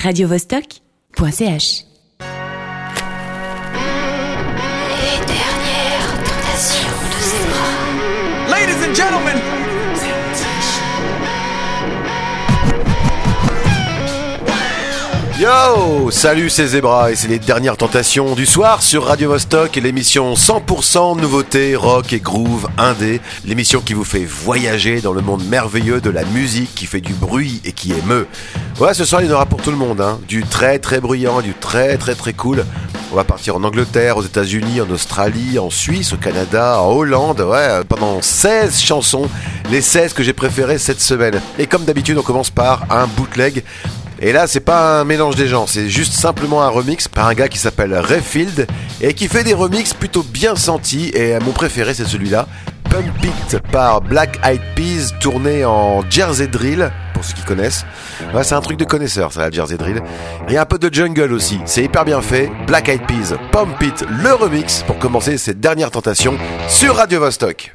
radiovostok.ch. Les dernières tentations de. Ladies and gentlemen, Yo Salut c'est Zebra et c'est les dernières tentations du soir sur Radio Vostok l'émission 100% nouveauté rock et groove indé, l'émission qui vous fait voyager dans le monde merveilleux de la musique qui fait du bruit et qui émeut. Ouais ce soir il y en aura pour tout le monde, hein. du très très bruyant, du très très très cool. On va partir en Angleterre, aux États-Unis, en Australie, en Suisse, au Canada, en Hollande, ouais, pendant 16 chansons, les 16 que j'ai préférées cette semaine. Et comme d'habitude, on commence par un bootleg et là, c'est pas un mélange des gens, c'est juste simplement un remix par un gars qui s'appelle Rayfield et qui fait des remixes plutôt bien sentis. Et mon préféré, c'est celui-là, Pump It par Black Eyed Peas, tourné en Jersey Drill, pour ceux qui connaissent. Ouais, c'est un truc de connaisseur, ça, la Jersey Drill. Et un peu de jungle aussi, c'est hyper bien fait. Black Eyed Peas, Pump It, le remix pour commencer cette dernière tentation sur Radio Vostok.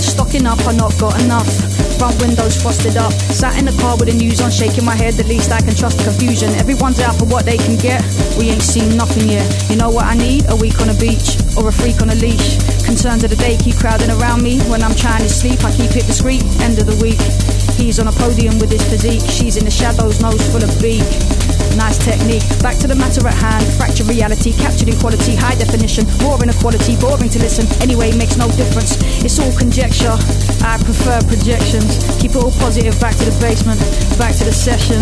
Stocking up, I not got enough. Front windows frosted up. Sat in the car with the news on, shaking my head. The least I can trust the confusion. Everyone's out for what they can get. We ain't seen nothing yet. You know what I need? A week on a beach or a freak on a leash. Concerns of the day keep crowding around me. When I'm trying to sleep, I keep it discreet. End of the week. He's on a podium with his physique. She's in the shadows, nose full of beak. Nice technique. Back to the matter at hand. Fracture reality, captured in quality, high definition. More inequality, boring to listen. Anyway, makes no difference. It's all conjecture. I prefer projections. Keep it all positive. Back to the basement. Back to the session.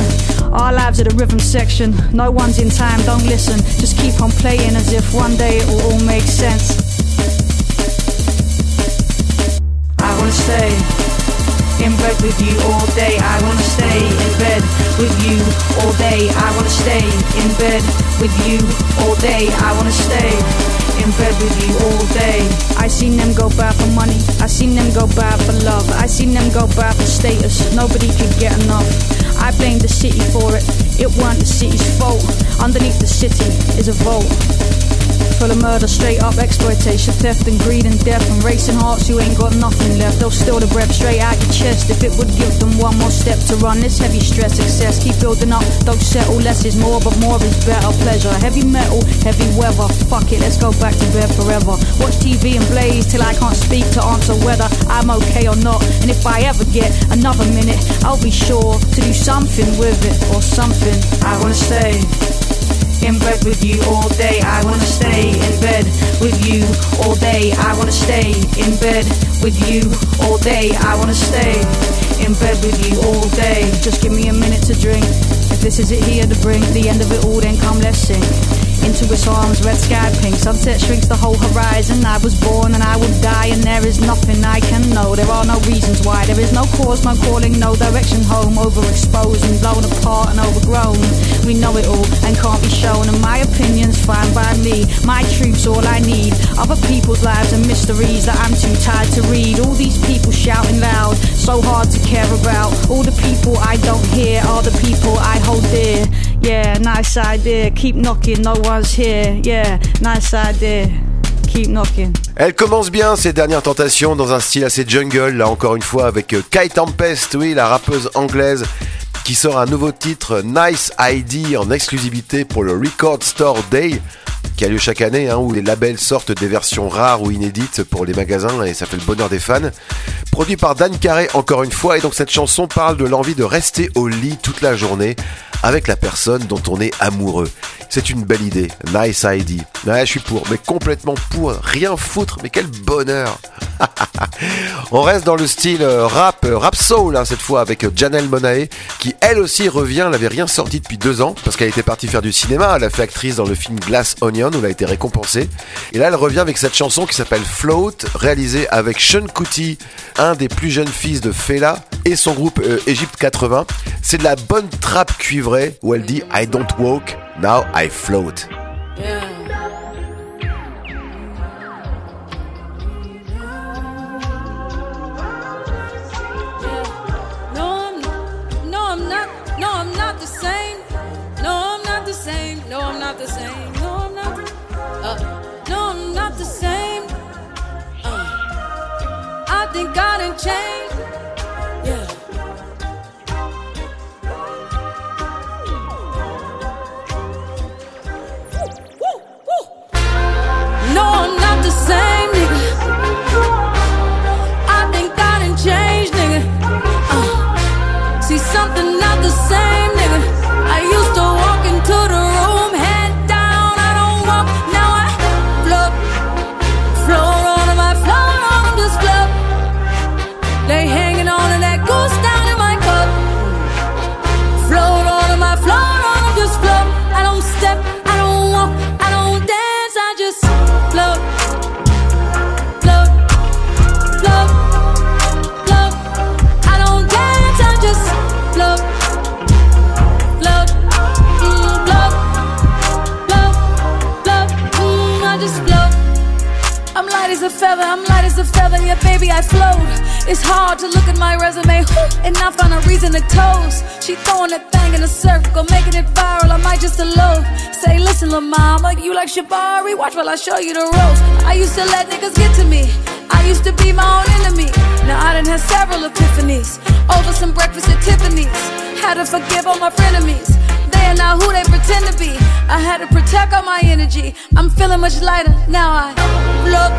Our lives are the rhythm section. No one's in time. Don't listen. Just keep on playing as if one day it will all make sense. I wanna stay in bed with you all day. I wanna stay in bed with you all day. I wanna stay in bed with you all day. I wanna stay in bed with you all day. I seen them go bad for money. I seen them go bad for love. I seen them go bad for status. Nobody could get enough. I blame the city for it. It weren't the city's fault. Underneath the city is a vault. Full of murder, straight up exploitation, theft and greed and death and racing hearts. You ain't got nothing left. They'll steal the breath straight out your chest if it would give them one more step to run. This heavy stress, excess, keep building up. Don't settle. Less is more, but more is better. Pleasure, heavy metal, heavy weather. Fuck it, let's go back to bed forever. Watch TV and blaze till I can't speak to answer whether I'm okay or not. And if I ever get another minute, I'll be sure to do something with it or something. I wanna stay in bed with you all day. I wanna stay in bed with you all day. I wanna stay in bed with you all day. I wanna stay in bed with you all day. Just give me a minute to drink. If this is it here to bring the end of it all, sing into arms, red sky pink. Sunset shrinks the whole horizon. I was born and I will die, and there is nothing I can know. There are no reasons why. There is no cause, no calling, no direction home. Overexposed and blown apart and overgrown. We know it all and can't be shown. And my opinion's fine by me. My truth's all I need. Other people's lives and mysteries that I'm too tired to read. All these people shouting loud, so hard to care about. All the people I don't hear are the people I hold dear. Yeah, nice idea. Keep knocking, no one's here. Yeah, nice idea. Keep knocking. Elle commence bien ses dernières tentations dans un style assez jungle, là encore une fois avec euh, Kai Tempest, oui, la rappeuse anglaise qui sort un nouveau titre Nice ID en exclusivité pour le Record Store Day qui a lieu chaque année, hein, où les labels sortent des versions rares ou inédites pour les magasins et ça fait le bonheur des fans. Produit par Dan Carré encore une fois, et donc cette chanson parle de l'envie de rester au lit toute la journée avec la personne dont on est amoureux. C'est une belle idée, nice ID. Ouais, je suis pour, mais complètement pour, rien foutre, mais quel bonheur On reste dans le style euh, rap, euh, rap soul hein, cette fois avec euh, Janelle Monae qui elle aussi revient, elle n'avait rien sorti depuis deux ans parce qu'elle était partie faire du cinéma, elle a fait actrice dans le film Glass Où elle a été récompensée et là elle revient avec cette chanson qui s'appelle Float réalisée avec Sean Kuti, un des plus jeunes fils de Fela et son groupe Egypt 80. C'est de la bonne trappe cuivrée où elle dit I don't walk, now I float. Change. Yeah. Woo, woo, No, I'm not the same, nigga. I think I done changed, nigga. Uh, see something feather, I'm light as a feather, yeah, baby, I float. It's hard to look at my resume whew, and not find a reason to toast. She throwing that thing in a circle, making it viral. I might just a elope. Say, listen, lil' mama, you like Shabari? Watch while I show you the ropes. I used to let niggas get to me. I used to be my own enemy. Now I done had several epiphanies over some breakfast at Tiffany's. Had to forgive all my frenemies. They are not who they pretend to be. I had to protect all my energy. I'm feeling much lighter now. I float,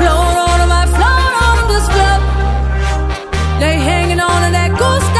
float on my float on this float. They hanging on to that goose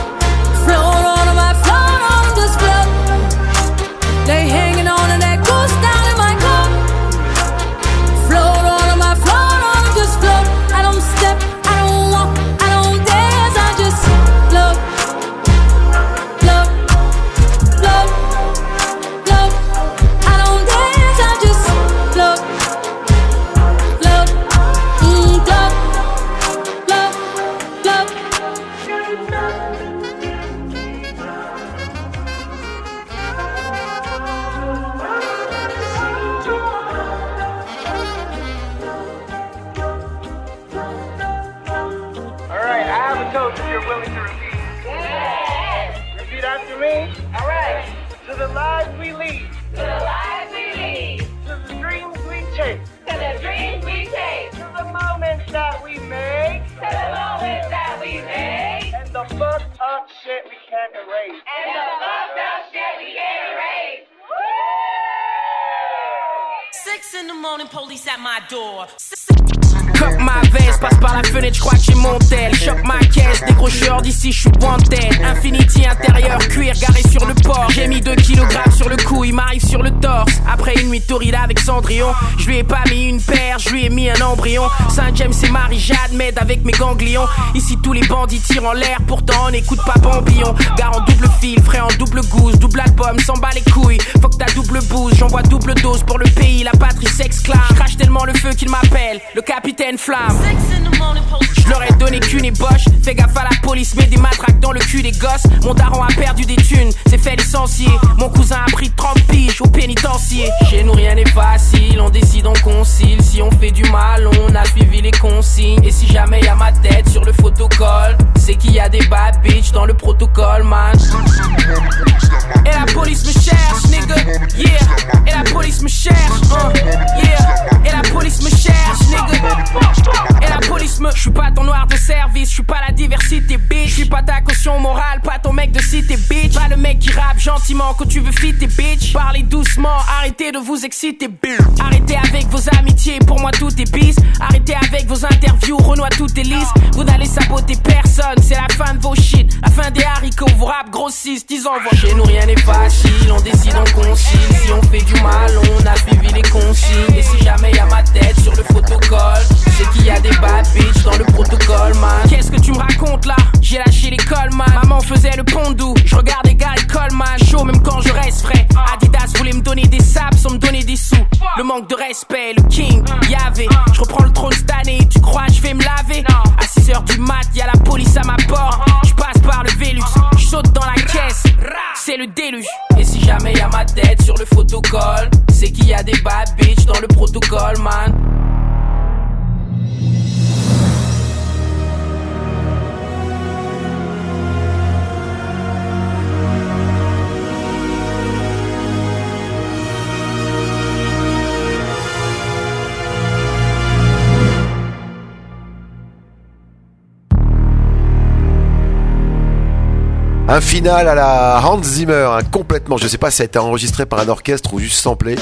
float on my float on this float. They hanging on to in. Cop ma veste, passe par la fenêtre, je crois que j'ai mon tel. Chope ma caisse, décrocheur d'ici, je suis wanted. Infinity intérieur, cuir garé sur le port. J'ai mis 2 kg sur le cou, il m'arrive sur le torse. Après une nuit torrida avec Cendrillon, je lui ai pas mis une paire, je lui ai mis un embryon. Saint-James et Marie-Jade m'aident avec mes ganglions. Ici tous les bandits tirent en l'air, pourtant on n'écoute pas Bambillon. Gare en double fil, frais en double gousse, double album, s'en bat les couilles. Faut que ta double bouse, j'envoie double dose pour le pays, la patrie s'exclame. Je crache tellement le feu qu'il m'appelle, le capitaine Flamme. Je leur ai donné qu'une ébauche. Fais gaffe à la police, mets des matraques dans le cul des gosses. Mon daron a perdu des thunes, c'est fait licencier. Mon cousin a pris 30 piges au pénitencier. Chez nous rien n'est facile, on décide, on concile. Si on fait du mal, on a suivi les consignes. Et si jamais y a ma tête sur le photocall, c'est qu'il y a des bad bitch dans le protocole, man. Et la police me cherche, nigga, yeah. Et la police me cherche, uh, yeah. Et la police me cherche, nigga. Et la police me. Je suis pas ton noir de service, je suis pas la diversité, bitch. Je suis pas ta caution morale, pas ton mec de cité, bitch. Pas le mec qui rappe gentiment quand tu veux fitter, bitch. Parlez doucement, arrêtez de vous exciter. Arrêtez avec vos amitiés, pour moi tout est bis. Arrêtez avec vos interviews, Renoir tout est lisse. Vous n'allez saboter personne, c'est la fin de vos shit. La fin des haricots, vos rap grossissent, ils envoient. Chez nous rien n'est facile, on décide, on concile. Si on fait du mal, on a suivi les consignes. Et si jamais y a ma tête sur le photocall, c'est qu'il y a des bad bitch dans le protocole, man. Qu'est-ce que tu me racontes là? J'ai lâché l'école, man. Maman faisait le pondou, je regardais Gary Coleman. Chaud même quand je reste frais. Adidas voulait me donner des saps sans me donner des sous. Le manque de respect, le king, y'avait. Je reprends le trône cette année, tu crois je vais me laver? À 6h du mat, y a la police à ma porte. Je passe par le Vélux, je saute dans la caisse. C'est le déluge. Et si jamais y a ma tête sur le photocall, c'est qu'il y a des bad bitch dans le protocole, man. Un final à la Hans Zimmer, hein, complètement. Je sais pas si ça a été enregistré par un orchestre ou juste samplé.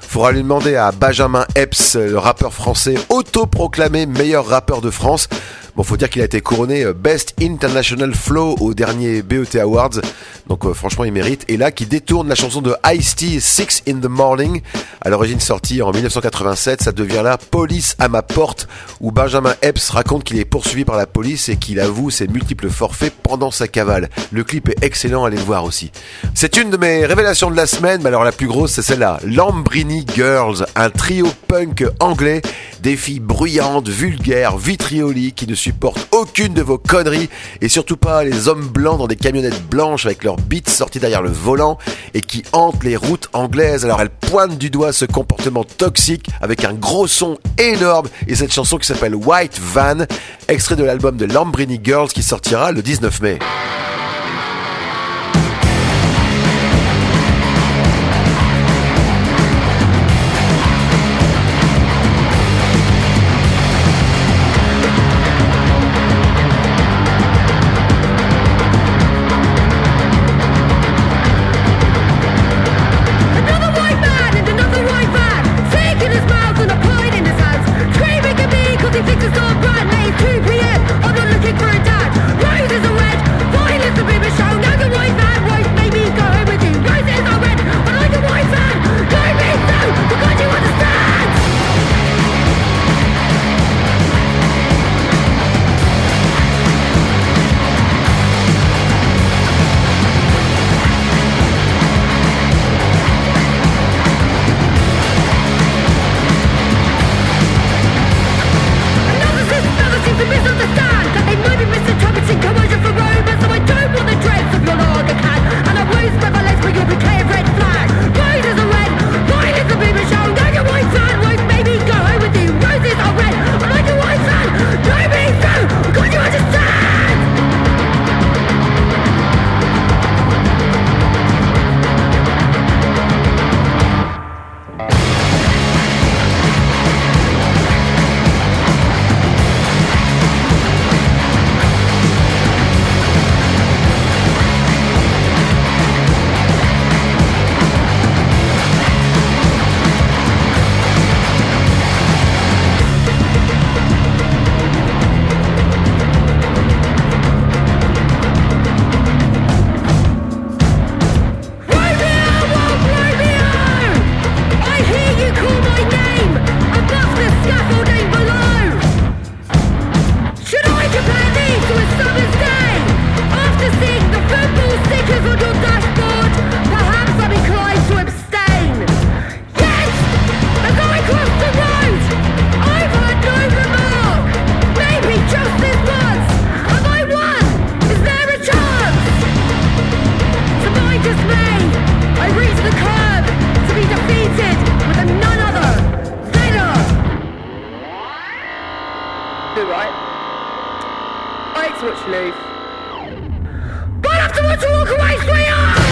Faudra lui demander à Benjamin Epps, le rappeur français autoproclamé meilleur rappeur de France. Bon, faut dire qu'il a été couronné euh, Best International Flow au dernier BET Awards. Donc euh, franchement, il mérite. Et là, qui détourne la chanson de Ice-T, Six in the Morning, à l'origine sortie en 1987, ça devient là Police à ma porte, où Benjamin Epps raconte qu'il est poursuivi par la police et qu'il avoue ses multiples forfaits pendant sa cavale. Le clip est excellent, allez le voir aussi. C'est une de mes révélations de la semaine, mais alors la plus grosse, c'est celle-là. Lambrini Girls, un trio punk anglais, des filles bruyantes, vulgaires, vitrioliques, qui ne supportent aucune de vos conneries, et surtout pas les hommes blancs dans des camionnettes blanches avec leurs bites sorties derrière le volant, et qui hantent les routes anglaises. Alors elles pointent du doigt ce comportement toxique avec un gros son énorme, et cette chanson qui s'appelle White Van, extrait de l'album de Lambrini Girls qui sortira le 19 mai. right? I hate to watch you leave. but I have to watch you walk away, sweetheart!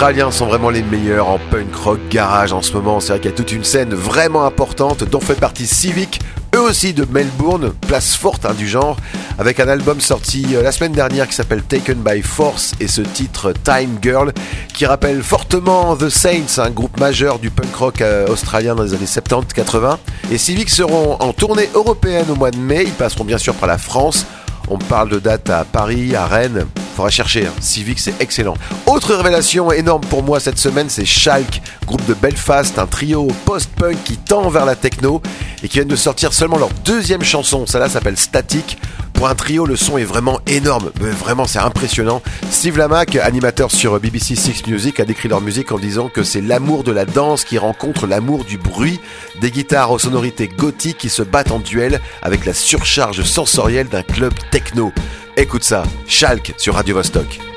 Australiens sont vraiment les meilleurs en punk rock garage en ce moment. C'est vrai qu'il y a toute une scène vraiment importante dont fait partie Civic, eux aussi de Melbourne, place forte hein, du genre, avec un album sorti euh, la semaine dernière qui s'appelle Taken by Force et ce titre Time Girl qui rappelle fortement The Saints, un groupe majeur du punk rock euh, australien dans les années 70-80. Et Civic seront en tournée européenne au mois de mai, ils passeront bien sûr par la France. On parle de dates à Paris, à Rennes. Faudra chercher. Hein. Civic, c'est excellent. Autre révélation énorme pour moi cette semaine, c'est Schalk, groupe de Belfast, un trio post-punk qui tend vers la techno et qui vient de sortir seulement leur deuxième chanson. Celle-là s'appelle Static. Pour un trio, le son est vraiment énorme. vraiment, c'est impressionnant. Steve Lamack, animateur sur BBC Six Music, a décrit leur musique en disant que c'est l'amour de la danse qui rencontre l'amour du bruit. Des guitares aux sonorités gothiques qui se battent en duel avec la surcharge sensorielle d'un club techno. Écoute ça, Schalk sur Radio Vostok.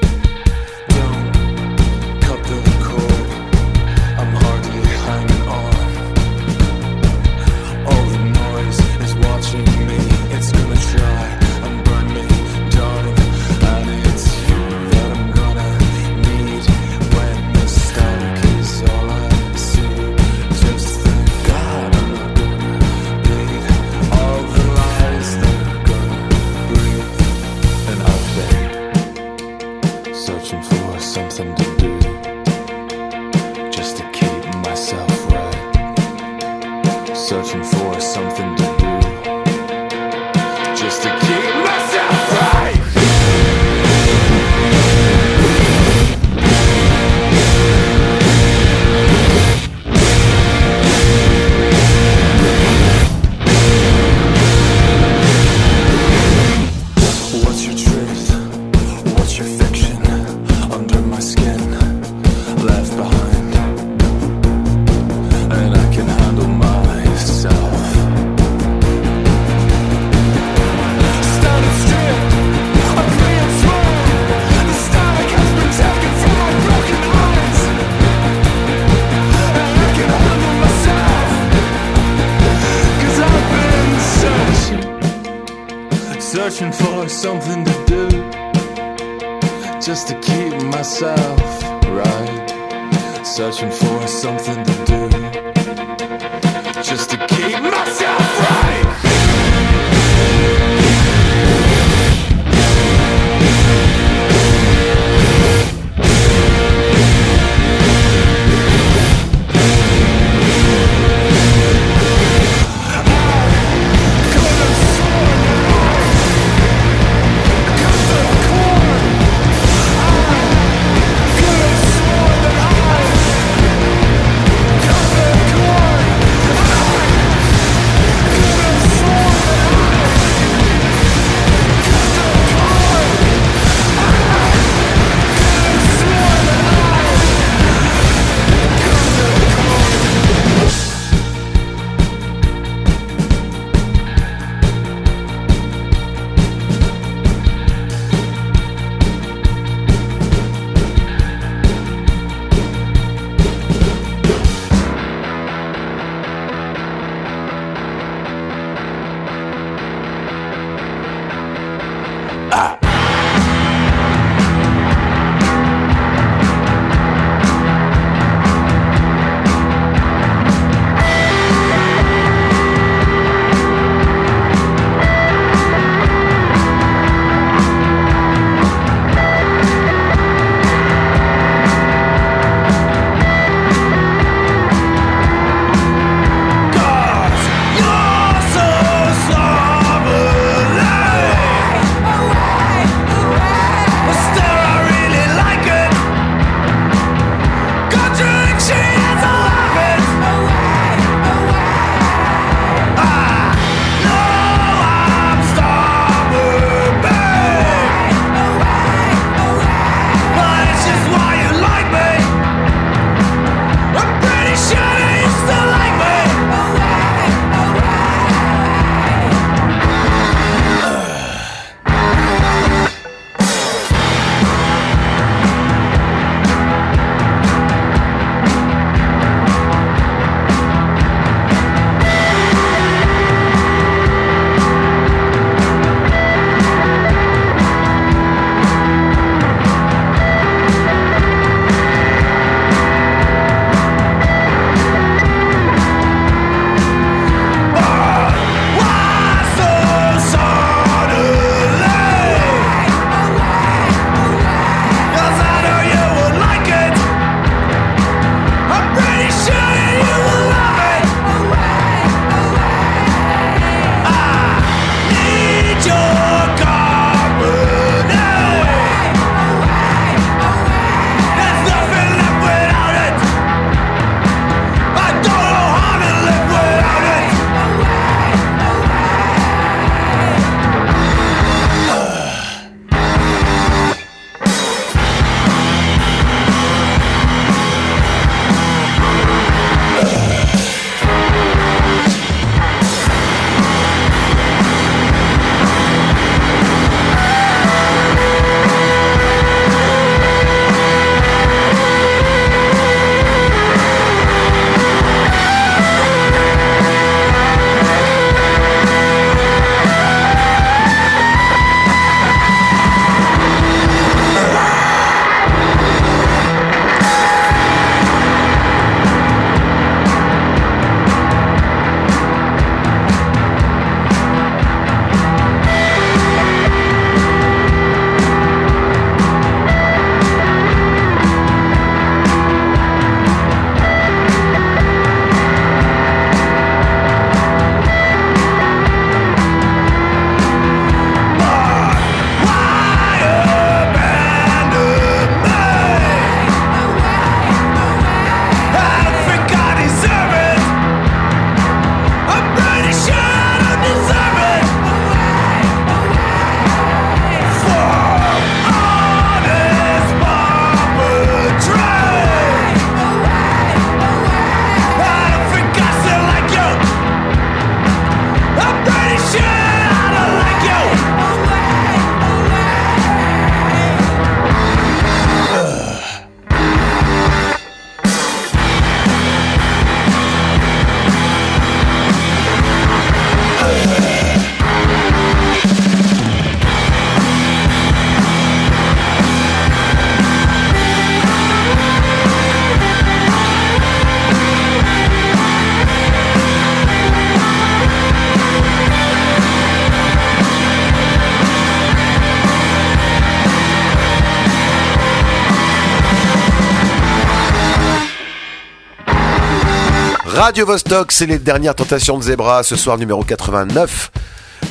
Radio Vostok, c'est les dernières tentations de Zebra, ce soir numéro 89.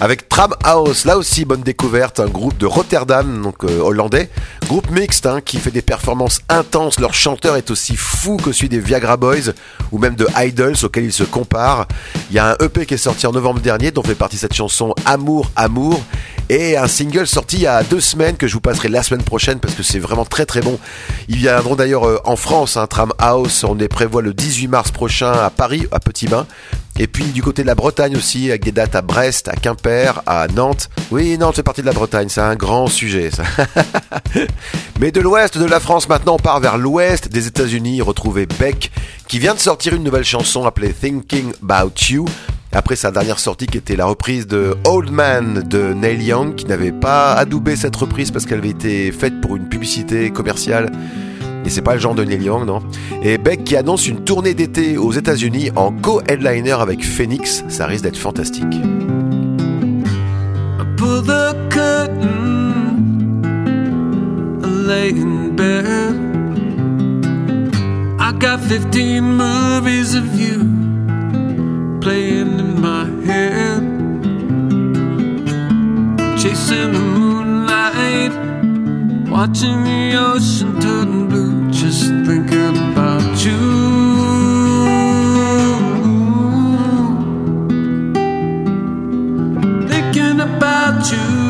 Avec Tram House, là aussi bonne découverte, un groupe de Rotterdam, donc euh, hollandais, groupe mixte hein, qui fait des performances intenses. Leur chanteur est aussi fou que celui des Viagra Boys ou même de Idols auxquels ils se comparent. Il y a un EP qui est sorti en novembre dernier dont fait partie cette chanson Amour, Amour et un single sorti il y a deux semaines que je vous passerai la semaine prochaine parce que c'est vraiment très très bon. Ils viendront d'ailleurs euh, en France, un Tram House, on les prévoit le 18 mars prochain à Paris, à Petit Bain. Et puis du côté de la Bretagne aussi, avec des dates à Brest, à Quimper, à Nantes. Oui, Nantes fait partie de la Bretagne, c'est un grand sujet. Mais de l'ouest de la France maintenant, on part vers l'ouest des États-Unis, retrouver Beck, qui vient de sortir une nouvelle chanson appelée Thinking About You. Après sa dernière sortie qui était la reprise de Old Man de Neil Young, qui n'avait pas adoubé cette reprise parce qu'elle avait été faite pour une publicité commerciale. Et c'est pas le genre de Neil Young, non Et Beck qui annonce une tournée d'été aux États-Unis en co-headliner avec Phoenix, ça risque d'être fantastique. pull the curtain, I lay in bed. I got 15 movies of you playing in my head, chasing the moonlight, watching the ocean turn blue, just thinking about you. Thinking about you.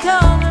Come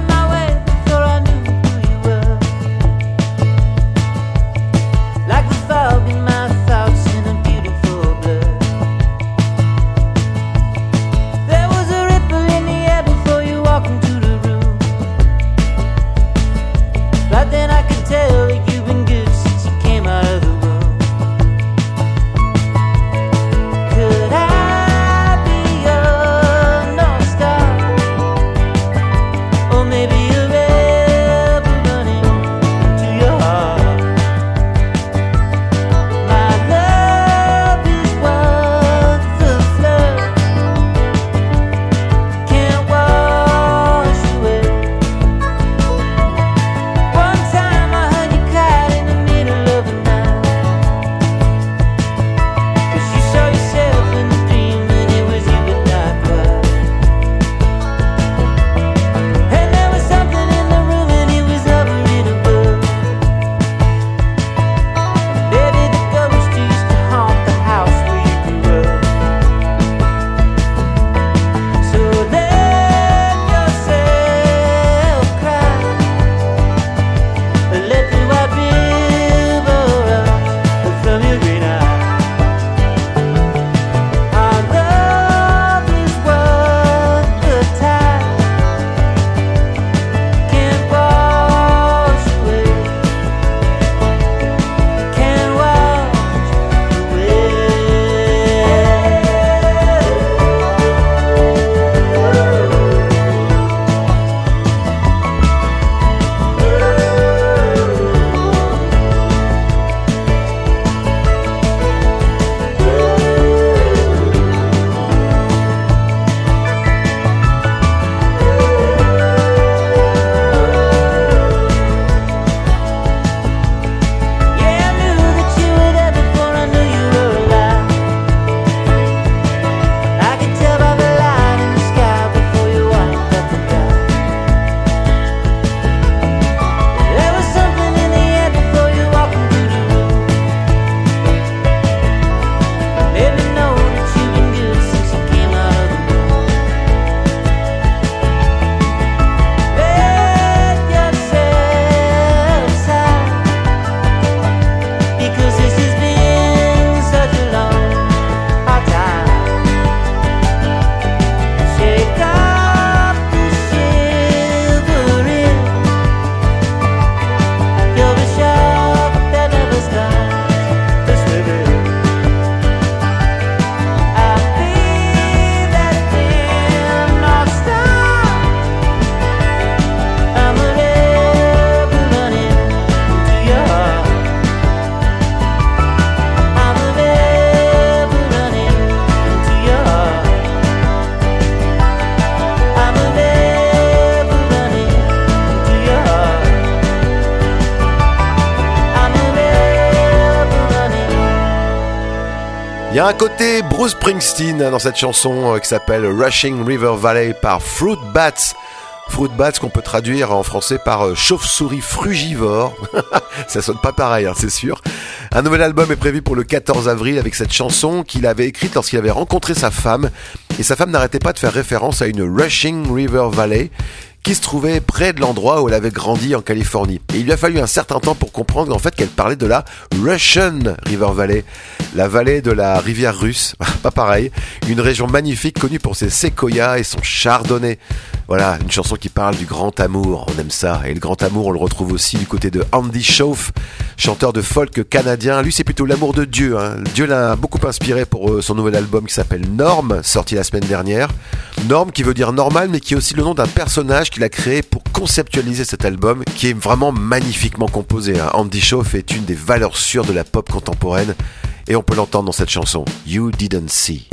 y a un côté Bruce Springsteen hein, dans cette chanson euh, qui s'appelle Rushing River Valley par Fruit Bats. Fruit Bats qu'on peut traduire en français par euh, chauve-souris frugivore. Ça sonne pas pareil, hein, c'est sûr. Un nouvel album est prévu pour le 14 avril avec cette chanson qu'il avait écrite lorsqu'il avait rencontré sa femme. Et sa femme n'arrêtait pas de faire référence à une Rushing River Valley qui se trouvait près de l'endroit où elle avait grandi en Californie. Et il lui a fallu un certain temps pour comprendre en fait qu'elle parlait de la Russian River Valley, la vallée de la rivière russe, pas pareil, une région magnifique connue pour ses séquoias et son chardonnay. Voilà, une chanson qui parle du grand amour, on aime ça. Et le grand amour, on le retrouve aussi du côté de Andy Schauf, chanteur de folk canadien. Lui, c'est plutôt l'amour de Dieu. Hein. Dieu l'a beaucoup inspiré pour euh, son nouvel album qui s'appelle Norm, sorti la semaine dernière. Norm qui veut dire normal, mais qui est aussi le nom d'un personnage qu'il a créé pour conceptualiser cet album, qui est vraiment magnifiquement composé. hein. Andy Schauf est une des valeurs sûres de la pop contemporaine, et on peut l'entendre dans cette chanson, You Didn't See.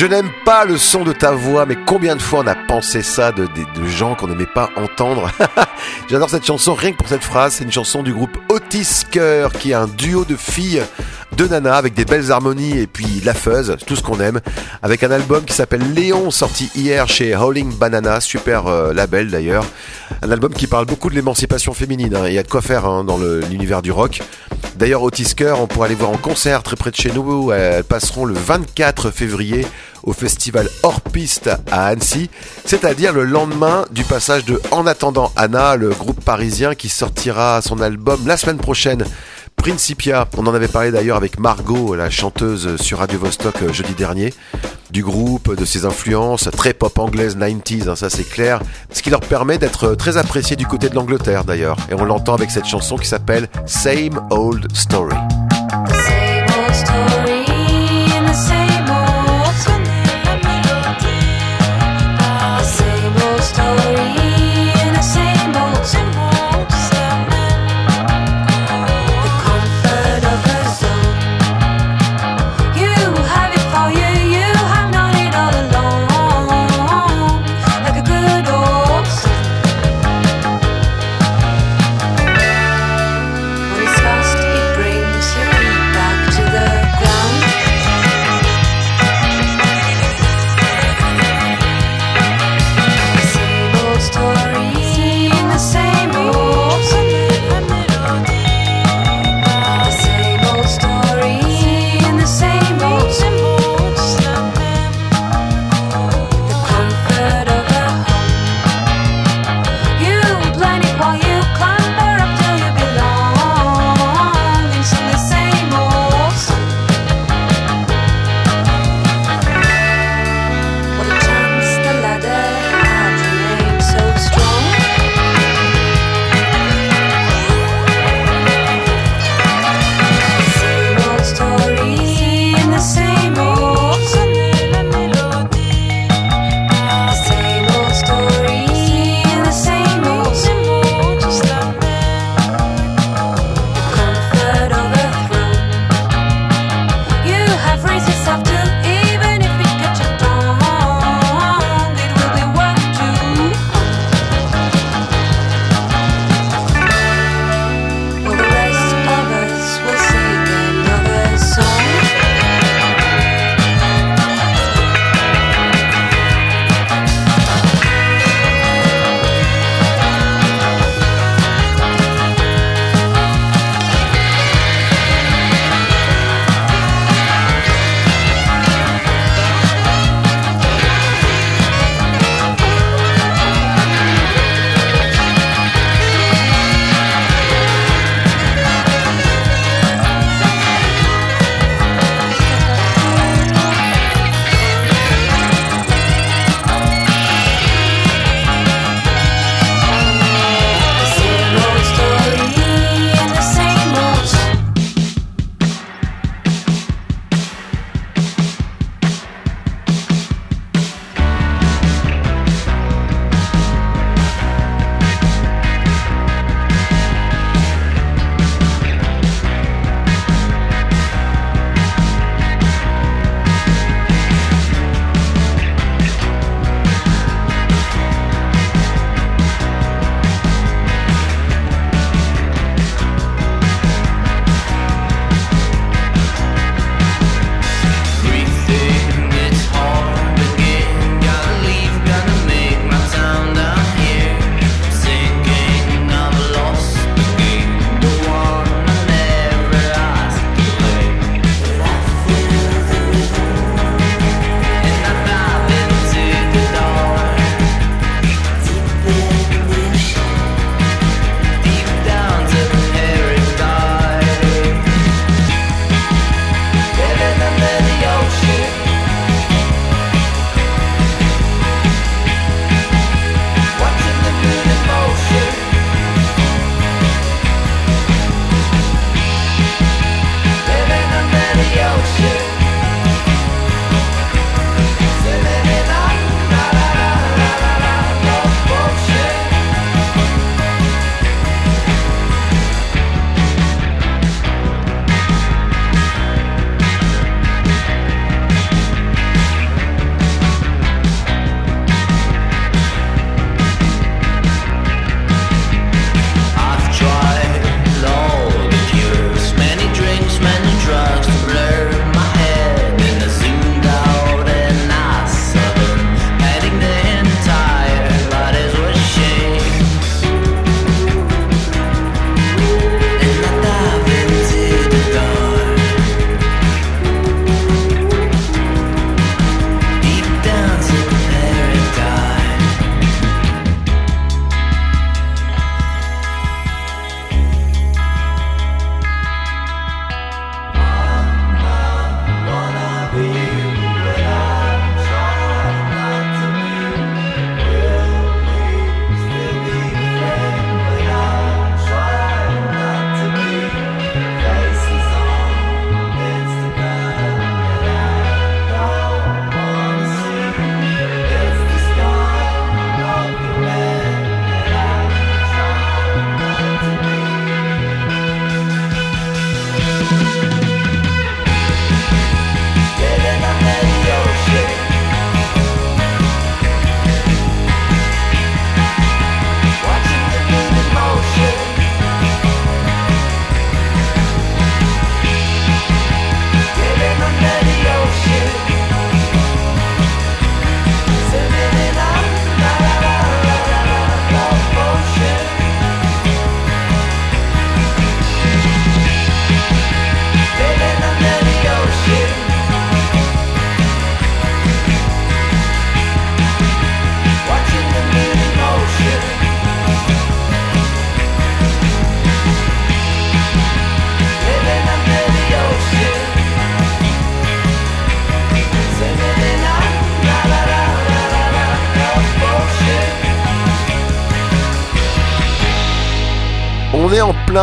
Je n'aime pas le son de ta voix, mais combien de fois on a pensé ça de, de- de gens qu'on n'aimait pas entendre J'adore cette chanson, rien que pour cette phrase. C'est une chanson du groupe Otis Cœur, qui est un duo de filles de nana avec des belles harmonies et puis de la fuzz, tout ce qu'on aime, avec un album qui s'appelle Léon, sorti hier chez Howling Banana, super euh, label d'ailleurs. Un album qui parle beaucoup de l'émancipation féminine. hein. Il y a de quoi faire hein, dans l'univers du rock. D'ailleurs, Otis Cœur, on pourra aller voir en concert très près de chez nous. Elles passeront le 24 février au festival Hors Piste à Annecy, c'est-à-dire le lendemain du passage de En attendant Anna, le groupe parisien qui sortira son album la semaine prochaine. Principia, on en avait parlé d'ailleurs avec Margot, la chanteuse sur Radio Vostok euh, jeudi dernier, du groupe, de ses influences, très pop anglaise 90s, hein, ça c'est clair, ce qui leur permet d'être très appréciés du côté de l'Angleterre d'ailleurs. Et on l'entend avec cette chanson qui s'appelle Same Old Story.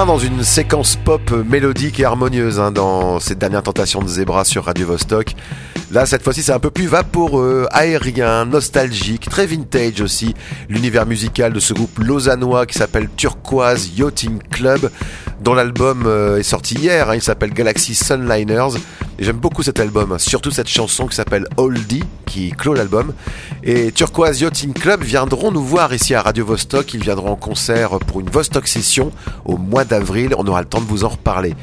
Dans une séquence pop mélodique et harmonieuse hein, dans cette dernière tentation de Zebra sur Radio Vostok. Là, cette fois-ci, c'est un peu plus vaporeux, aérien, nostalgique, très vintage aussi. L'univers musical de ce groupe lausannois qui s'appelle Turquoise Yachting Club, dont l'album euh, est sorti hier. hein, il s'appelle Galaxy Sunliners. J'aime beaucoup cet album, hein, surtout cette chanson qui s'appelle Oldie, qui clôt l'album. Et Turquoise Yachting Club viendront nous voir ici à Radio Vostok. Ils viendront en concert pour une Vostok Session au mois d'avril. On aura le temps de vous en reparler.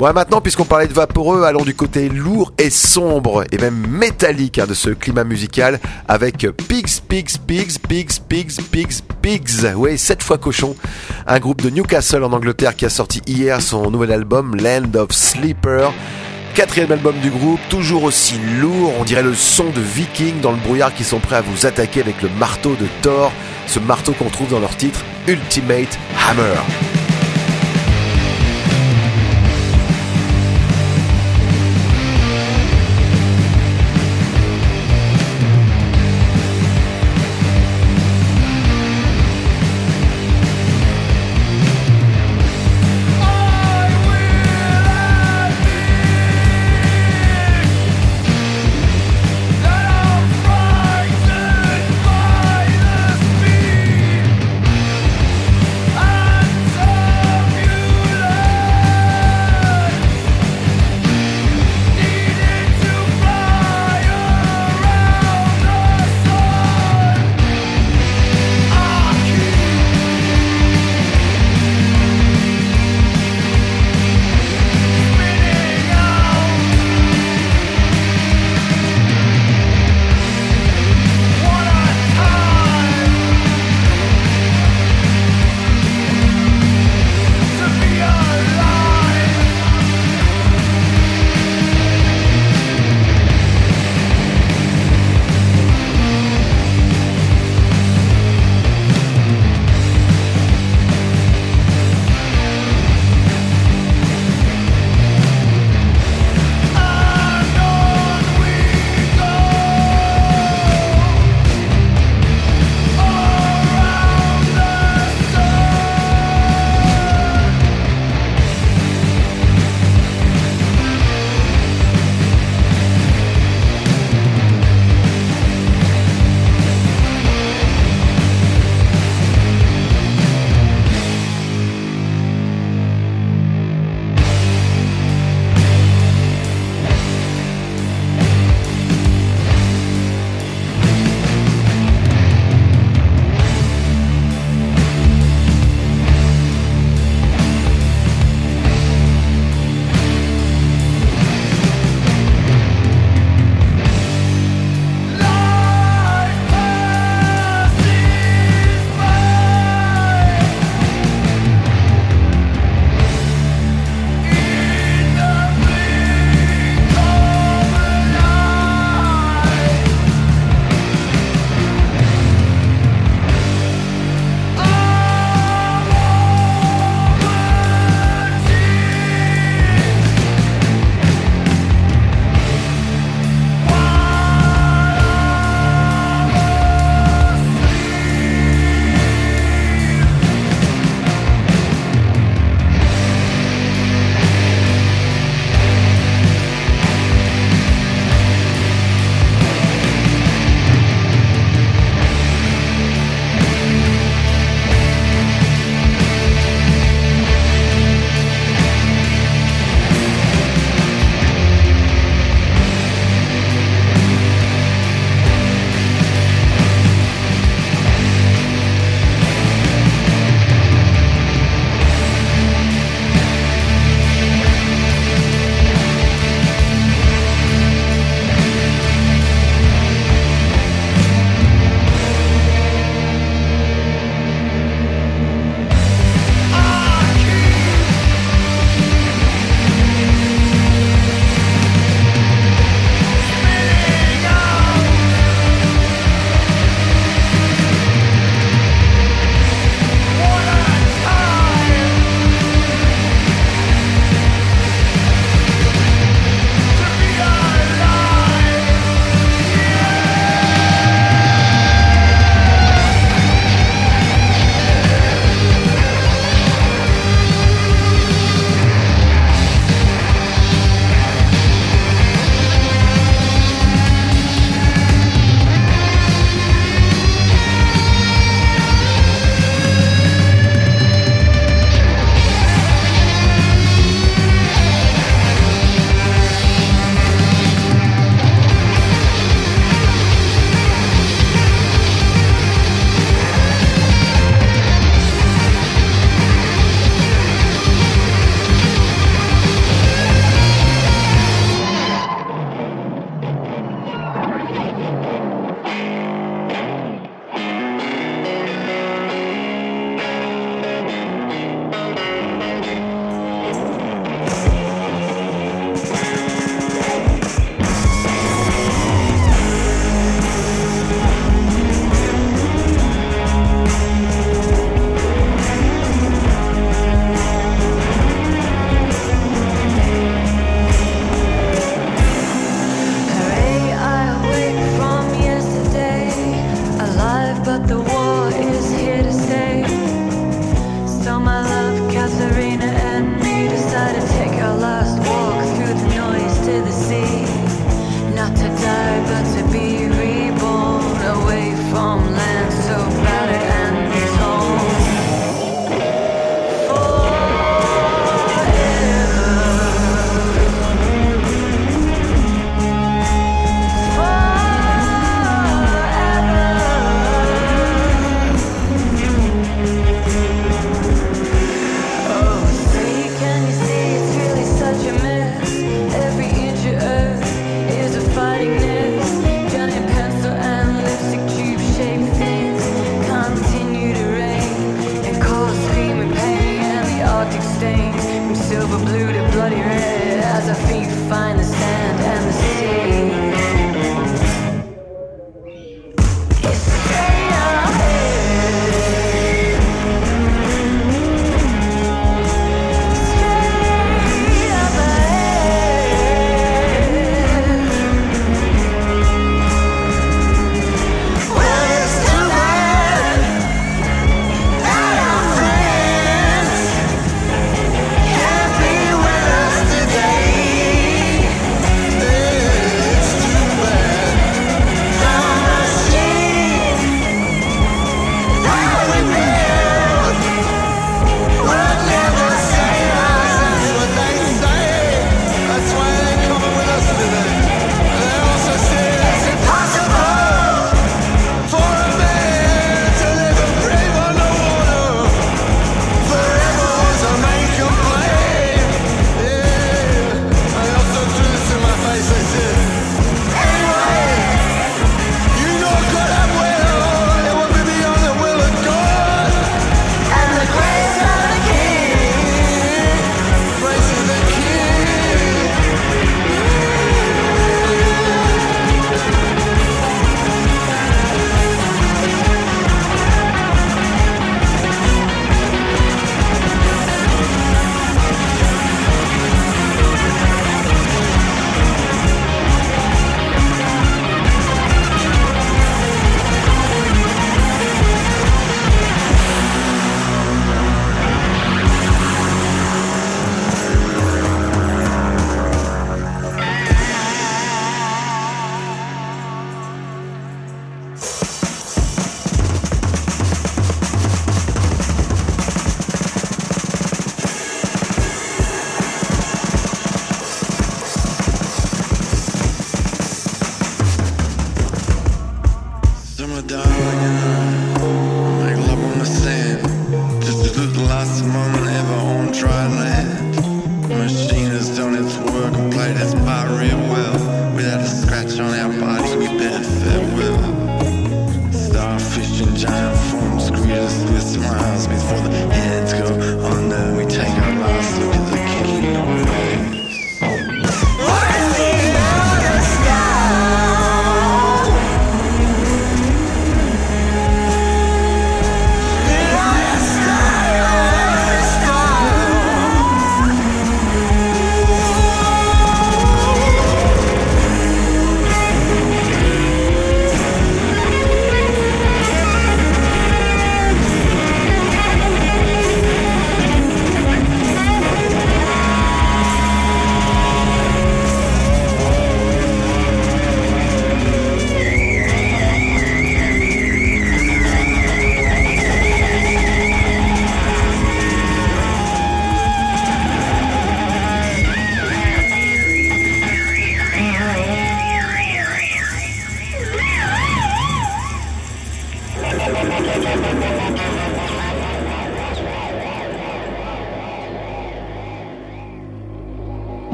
Bon, maintenant, puisqu'on parlait de vaporeux, allons du côté lourd et sombre, et même métallique hein, de ce climat musical, avec Pigs, Pigs, Pigs, Pigs, Pigs, Pigs, Pigs. Oui, sept fois cochon. Un groupe de Newcastle en Angleterre qui a sorti hier son nouvel album, Land of Sleeper. Quatrième album du groupe, toujours aussi lourd, on dirait le son de vikings dans le brouillard qui sont prêts à vous attaquer avec le marteau de Thor, ce marteau qu'on trouve dans leur titre Ultimate Hammer.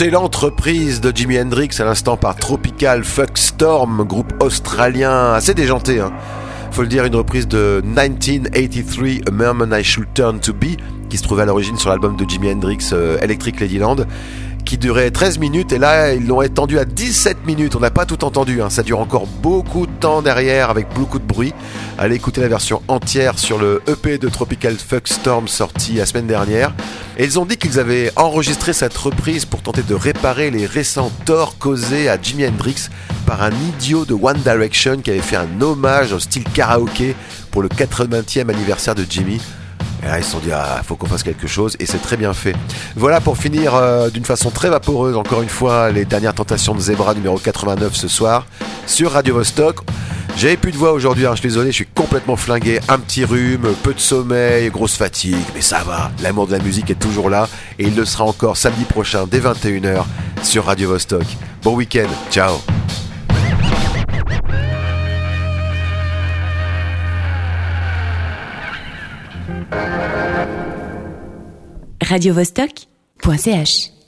Excellente reprise de Jimi Hendrix à l'instant par Tropical Fuck Storm, groupe australien assez déjanté. Hein. Faut le dire, une reprise de 1983, A Merman I Should Turn to Be, qui se trouvait à l'origine sur l'album de Jimi Hendrix, euh, Electric Ladyland, qui durait 13 minutes et là ils l'ont étendu à 17 minutes. On n'a pas tout entendu, hein. ça dure encore beaucoup de temps derrière avec beaucoup de bruit. Allez écouter la version entière sur le EP de Tropical Fuck Storm sorti la semaine dernière. Et ils ont dit qu'ils avaient enregistré cette reprise pour tenter de réparer les récents torts causés à Jimi Hendrix par un idiot de One Direction qui avait fait un hommage au style karaoké pour le 80e anniversaire de Jimmy. Et là, ils se sont dit, ah, faut qu'on fasse quelque chose, et c'est très bien fait. Voilà pour finir euh, d'une façon très vaporeuse, encore une fois, les dernières tentations de Zebra numéro 89 ce soir sur Radio Vostok. J'avais plus de voix aujourd'hui, hein, je suis désolé, je suis complètement flingué, un petit rhume, peu de sommeil, grosse fatigue, mais ça va, l'amour de la musique est toujours là, et il le sera encore samedi prochain dès 21h sur Radio Vostok. Bon week-end, ciao radiovostok.ch